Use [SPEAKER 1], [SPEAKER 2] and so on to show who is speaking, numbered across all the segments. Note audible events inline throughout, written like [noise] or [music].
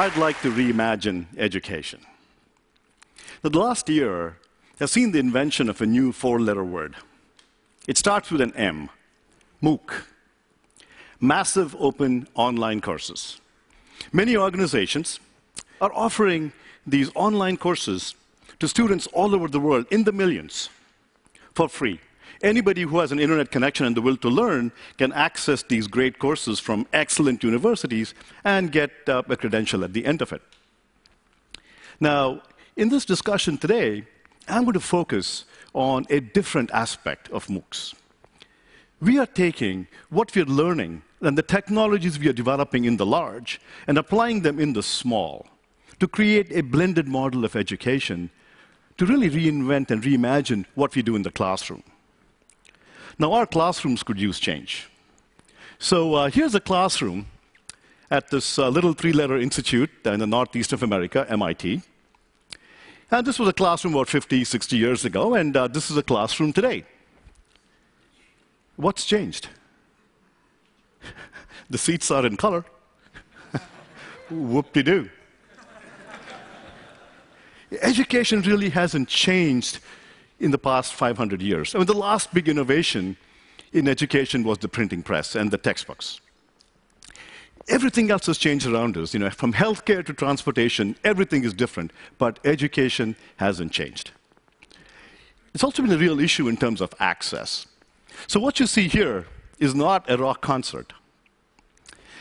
[SPEAKER 1] I'd like to reimagine education. The last year has seen the invention of a new four letter word. It starts with an M MOOC, Massive Open Online Courses. Many organizations are offering these online courses to students all over the world in the millions for free. Anybody who has an internet connection and the will to learn can access these great courses from excellent universities and get uh, a credential at the end of it. Now, in this discussion today, I'm going to focus on a different aspect of MOOCs. We are taking what we're learning and the technologies we are developing in the large and applying them in the small to create a blended model of education to really reinvent and reimagine what we do in the classroom. Now, our classrooms could use change. So uh, here's a classroom at this uh, little three letter institute in the northeast of America, MIT. And this was a classroom about 50, 60 years ago, and uh, this is a classroom today. What's changed? [laughs] the seats are in color. [laughs] Whoop de doo. Education really hasn't changed in the past 500 years. I mean, the last big innovation in education was the printing press and the textbooks. Everything else has changed around us. You know, from healthcare to transportation, everything is different, but education hasn't changed. It's also been a real issue in terms of access. So, what you see here is not a rock concert.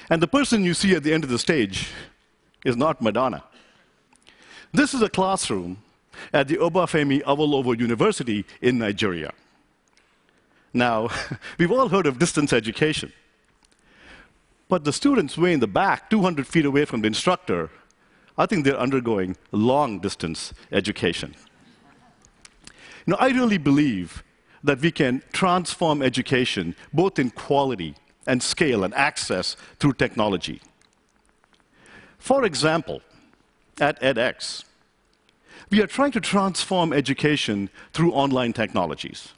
[SPEAKER 1] And the person you see at the end of the stage is not Madonna. This is a classroom at the Obafemi Awolowo University in Nigeria. Now, [laughs] we've all heard of distance education. But the students way in the back, 200 feet away from the instructor, I think they're undergoing long distance education. Know, I really believe that we can transform education both in quality and scale and access through technology. For example, at edX, we are trying to transform education through online technologies.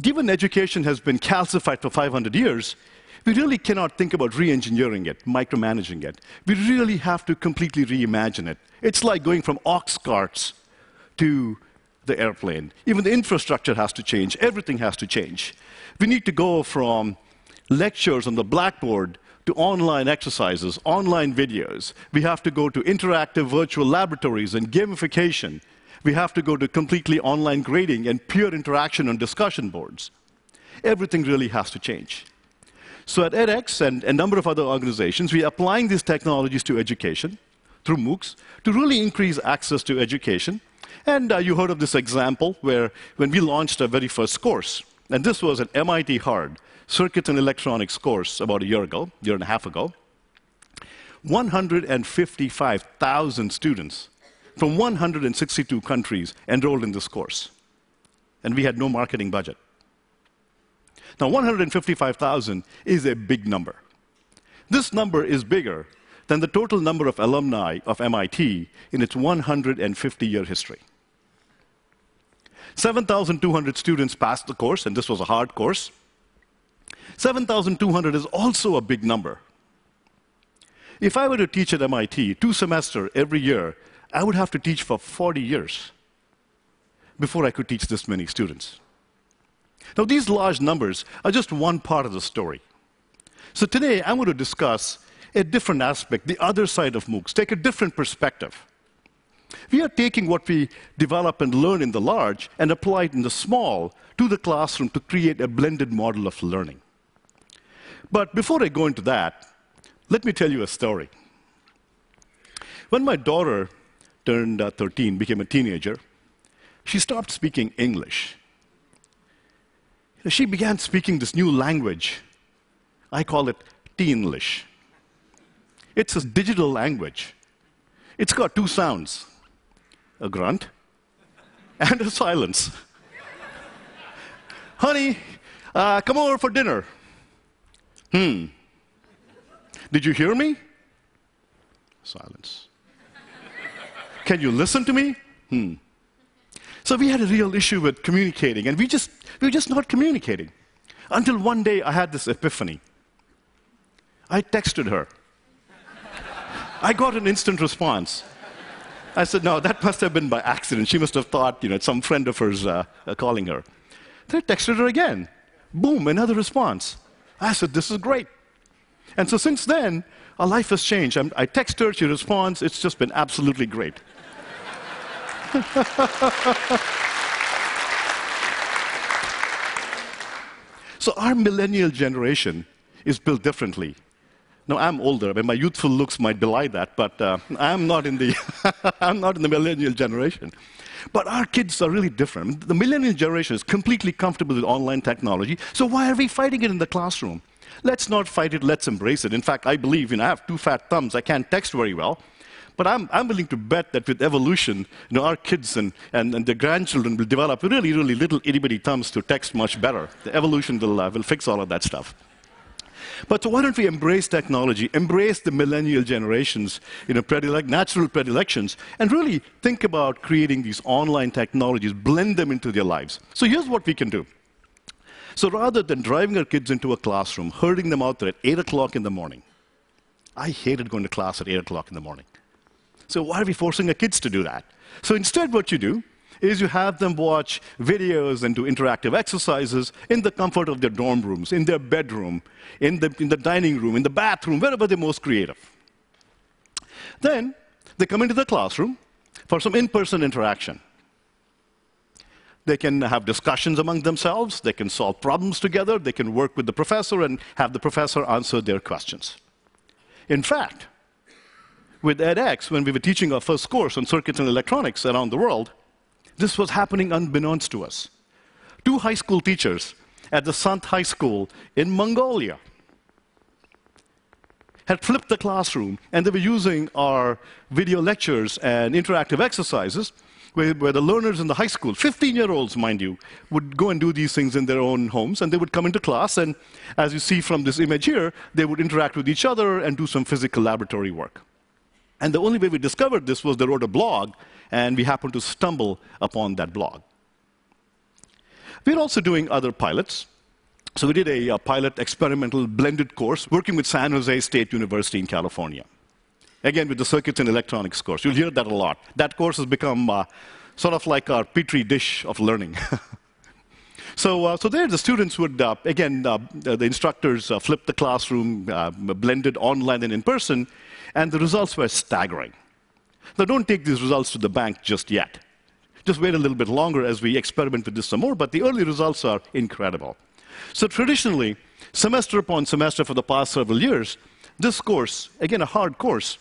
[SPEAKER 1] Given education has been calcified for 500 years, we really cannot think about re engineering it, micromanaging it. We really have to completely reimagine it. It's like going from ox carts to the airplane. Even the infrastructure has to change, everything has to change. We need to go from lectures on the blackboard to online exercises, online videos. We have to go to interactive virtual laboratories and gamification. We have to go to completely online grading and peer interaction on discussion boards. Everything really has to change. So at edX and a number of other organizations, we are applying these technologies to education through MOOCs to really increase access to education. And uh, you heard of this example where when we launched our very first course, and this was an MIT Hard circuits and electronics course about a year ago, year and a half ago. 155,000 students from 162 countries enrolled in this course. And we had no marketing budget. Now, 155,000 is a big number. This number is bigger than the total number of alumni of MIT in its 150 year history. 7,200 students passed the course, and this was a hard course. 7,200 is also a big number. If I were to teach at MIT two semesters every year, I would have to teach for 40 years before I could teach this many students. Now, these large numbers are just one part of the story. So today, I'm going to discuss a different aspect, the other side of MOOCs, take a different perspective. We are taking what we develop and learn in the large and apply it in the small to the classroom to create a blended model of learning. But before I go into that, let me tell you a story. When my daughter turned uh, 13, became a teenager, she stopped speaking English. She began speaking this new language. I call it Teenlish. It's a digital language. It's got two sounds a grunt and a silence. Honey, uh, come over for dinner. Hmm. Did you hear me? Silence. Can you listen to me? Hmm. So we had a real issue with communicating, and we just we were just not communicating. Until one day I had this epiphany. I texted her. I got an instant response. I said, no, that must have been by accident. She must have thought, you know, some friend of hers uh, uh, calling her. Then I texted her again. Boom, another response. I said, this is great. And so since then, our life has changed. I'm, i text her, she responds. It's just been absolutely great. [laughs] so our millennial generation is built differently. Now I'm older. Mean, my youthful looks might belie that, but uh, I'm not in the [laughs] I'm not in the millennial generation. But our kids are really different. The millennial generation is completely comfortable with online technology. So why are we fighting it in the classroom? Let's not fight it. Let's embrace it. In fact, I believe, you know, I have two fat thumbs. I can't text very well. But I'm, I'm willing to bet that with evolution, you know, our kids and, and, and their grandchildren will develop really, really little itty bitty thumbs to text much better. The evolution will, uh, will fix all of that stuff. But so why don't we embrace technology, embrace the millennial generations, you know, predilect, natural predilections, and really think about creating these online technologies, blend them into their lives. So here's what we can do. So rather than driving our kids into a classroom, herding them out there at 8 o'clock in the morning, I hated going to class at 8 o'clock in the morning. So why are we forcing our kids to do that? So instead, what you do is you have them watch videos and do interactive exercises in the comfort of their dorm rooms, in their bedroom, in the, in the dining room, in the bathroom, wherever they're most creative. Then they come into the classroom for some in person interaction. They can have discussions among themselves, they can solve problems together, they can work with the professor and have the professor answer their questions. In fact, with edX, when we were teaching our first course on circuits and electronics around the world, this was happening unbeknownst to us. Two high school teachers at the Sant High School in Mongolia had flipped the classroom and they were using our video lectures and interactive exercises where, where, the learners in the high school, 15 year olds, mind you, would go and do these things in their own homes, and they would come into class, and as you see from this image here, they would interact with each other and do some physical laboratory work. And the only way we discovered this was they wrote a blog, and we happened to stumble upon that blog. We're also doing other pilots. So we did a, a, pilot experimental blended course working with San Jose State University in California. Again, with the circuits and electronics course. You'll hear that a lot. That course has become uh, sort of like our petri dish of learning. [laughs] so, uh, so there the students would, uh, again, uh, the instructors uh, flipped the classroom, uh, blended online and in person, and the results were staggering. Now, don't take these results to the bank just yet. Just wait a little bit longer as we experiment with this some more, but the early results are incredible. So, traditionally, semester upon semester for the past several years, this course, again a hard course,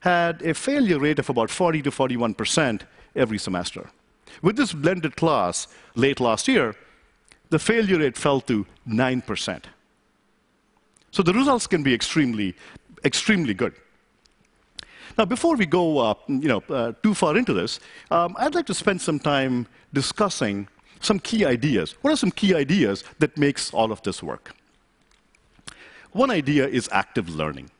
[SPEAKER 1] had a failure rate of about 40 to 41% every semester. With this blended class late last year, the failure rate fell to 9%. So the results can be extremely, extremely good. Now, before we go uh, you know, uh, too far into this, um, I'd like to spend some time discussing some key ideas. What are some key ideas that makes all of this work? One idea is active learning.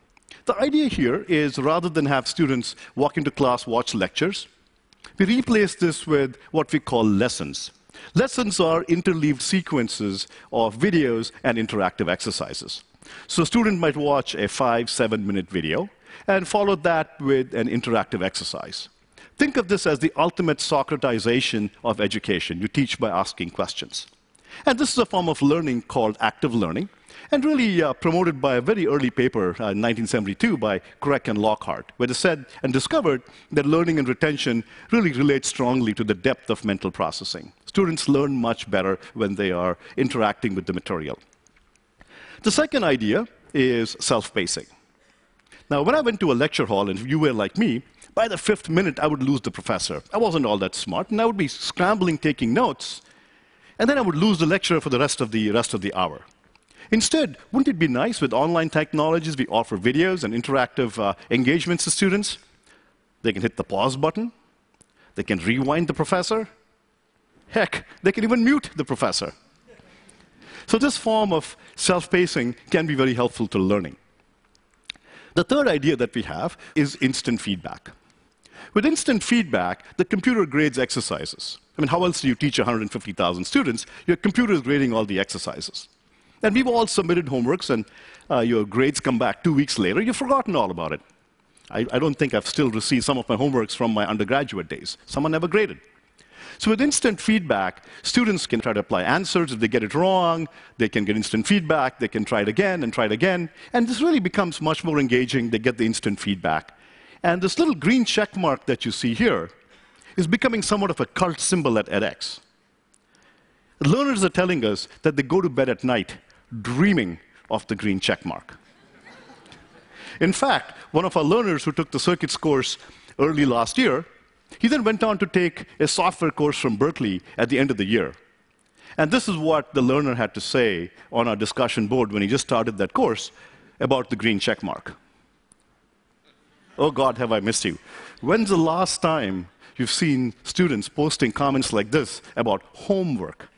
[SPEAKER 1] The idea here is rather than have students walk into class, watch lectures, we replace this with what we call lessons. Lessons are interleaved sequences of videos and interactive exercises. So a student might watch a five, seven minute video, and followed that with an interactive exercise. Think of this as the ultimate Socratization of education. You teach by asking questions. And this is a form of learning called active learning, and really uh, promoted by a very early paper uh, in 1972 by Craik and Lockhart, where they said and discovered that learning and retention really relate strongly to the depth of mental processing. Students learn much better when they are interacting with the material. The second idea is self pacing. Now, when I went to a lecture hall, and if you were like me, by the fifth minute, I would lose the professor. I wasn't all that smart, and I would be scrambling taking notes, and then I would lose the lecturer for the rest of the rest of the hour. Instead, wouldn't it be nice with online technologies? We offer videos and interactive uh, engagements to students. They can hit the pause button, they can rewind the professor. Heck, they can even mute the professor. So, this form of self pacing can be very helpful to learning. The third idea that we have is instant feedback. With instant feedback, the computer grades exercises. I mean, how else do you teach 150,000 students? Your computer is grading all the exercises. And we've all submitted homeworks, and uh, your grades come back two weeks later. You've forgotten all about it. I, I don't think I've still received some of my homeworks from my undergraduate days. Someone never graded. So with instant feedback, students can try to apply answers. If they get it wrong, they can get instant feedback. They can try it again and try it again. And this really becomes much more engaging. They get the instant feedback. And this little green check mark that you see here is becoming somewhat of a cult symbol at edX. Learners are telling us that they go to bed at night dreaming of the green check mark. In fact, one of our learners who took the circuits course early last year, he then went on to take a software course from Berkeley at the end of the year. And this is what the learner had to say on our discussion board when he just started that course about the green check mark. Oh God, have I missed you. When's the last time you've seen students posting comments like this about homework?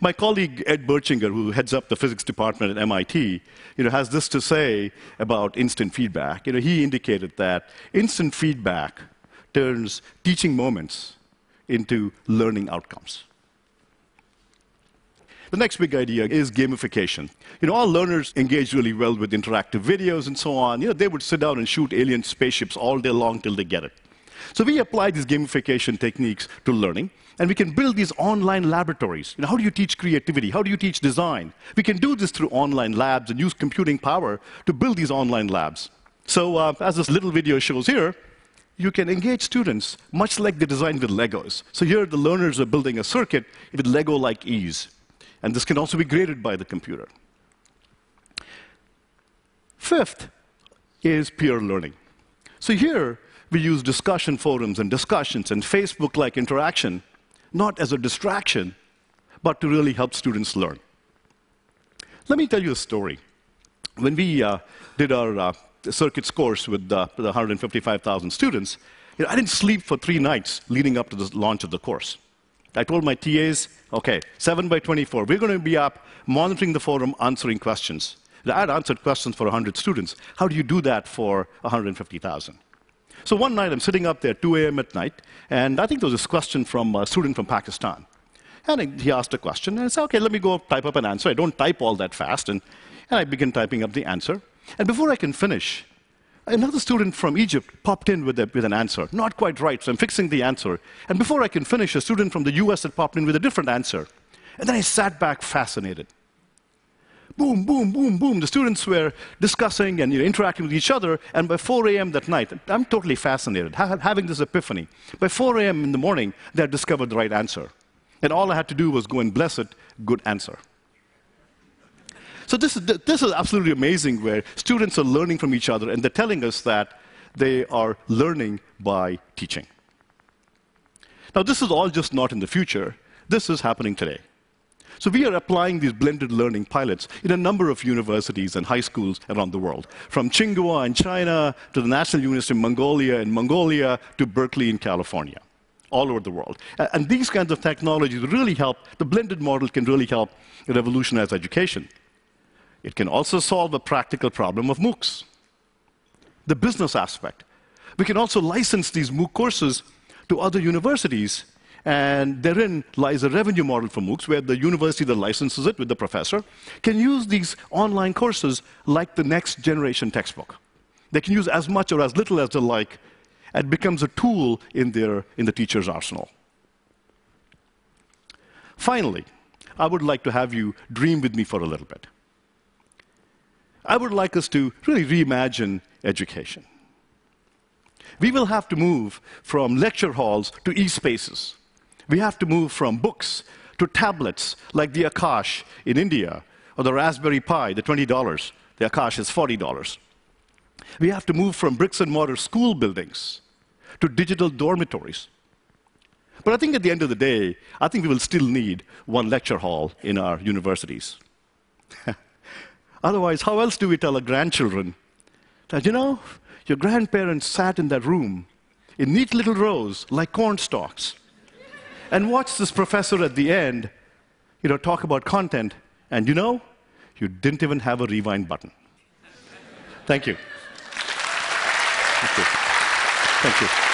[SPEAKER 1] My colleague Ed Bertschinger, who heads up the physics department at MIT, you know, has this to say about instant feedback. You know, he indicated that instant feedback turns teaching moments into learning outcomes. The next big idea is gamification. You know, all learners engage really well with interactive videos and so on. You know, they would sit down and shoot alien spaceships all day long till they get it. So we apply these gamification techniques to learning, and we can build these online laboratories. You know, how do you teach creativity? How do you teach design? We can do this through online labs and use computing power to build these online labs. So uh, as this little video shows here, you can engage students much like they design with Legos. So here the learners are building a circuit with Lego-like ease. And this can also be graded by the computer. Fifth is peer learning. So here, we use discussion forums and discussions and Facebook like interaction, not as a distraction, but to really help students learn. Let me tell you a story. When we uh, did our uh, circuits course with uh, the 155,000 students, you know, I didn't sleep for three nights leading up to the launch of the course. I told my TAs, okay, 7 by 24, we're going to be up monitoring the forum, answering questions. I had answered questions for 100 students. How do you do that for 150,000? So one night I'm sitting up there, 2 a.m. at night, and I think there was this question from a student from Pakistan. And he asked a question, and I said, okay, let me go type up an answer. I don't type all that fast, and, and I begin typing up the answer. And before I can finish, another student from Egypt popped in with, a, with, an answer. Not quite right, so I'm fixing the answer. And before I can finish, a student from the US had popped in with a different answer. And then I sat back fascinated. Boom, boom, boom, boom. The students were discussing and you know, interacting with each other, and by 4 a.m. that night, I'm totally fascinated, ha having this epiphany. By 4 a.m. in the morning, they had discovered the right answer. And all I had to do was go and bless it, good answer. So this is, this is absolutely amazing where students are learning from each other, and they're telling us that they are learning by teaching. Now, this is all just not in the future. This is happening today. So we are applying these blended learning pilots in a number of universities and high schools around the world, from Tsinghua in China to the National University of Mongolia in Mongolia to Berkeley in California, all over the world. And these kinds of technologies really help, the blended model can really help revolutionize education. It can also solve a practical problem of MOOCs, the business aspect. We can also license these MOOC courses to other universities and therein lies a revenue model for MOOCs where the university that licenses it with the professor can use these online courses like the next generation textbook. They can use as much or as little as they like. It becomes a tool in, their, in the teacher's arsenal. Finally, I would like to have you dream with me for a little bit. I would like us to really reimagine education. We will have to move from lecture halls to e-spaces we have to move from books to tablets like the Akash in India or the Raspberry Pi, the $20. The Akash is $40. We have to move from bricks and mortar school buildings to digital dormitories. But I think at the end of the day, I think we will still need one lecture hall in our universities. [laughs] Otherwise, how else do we tell our grandchildren that, you know, your grandparents sat in that room in neat little rows like corn stalks and watch this professor at the end, you know, talk about content, and you know, you didn't even have a rewind button. Thank you. Thank you. Thank you.